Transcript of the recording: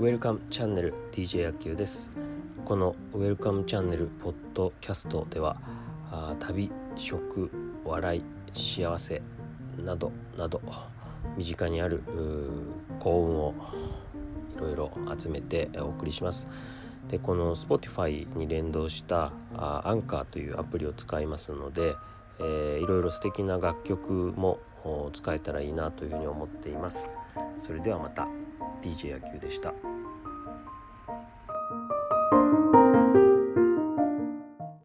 ウェルカムチャンネル DJ 野球です。このウェルカムチャンネルポッドキャストではあ旅食笑い幸せなどなど身近にある幸運をいろいろ集めてお送りします。でこの Spotify に連動したあアンカーというアプリを使いますので、えー、いろいろ素敵な楽曲も使えたらいいなというふうに思っています。それではまた。DJ 野球でした。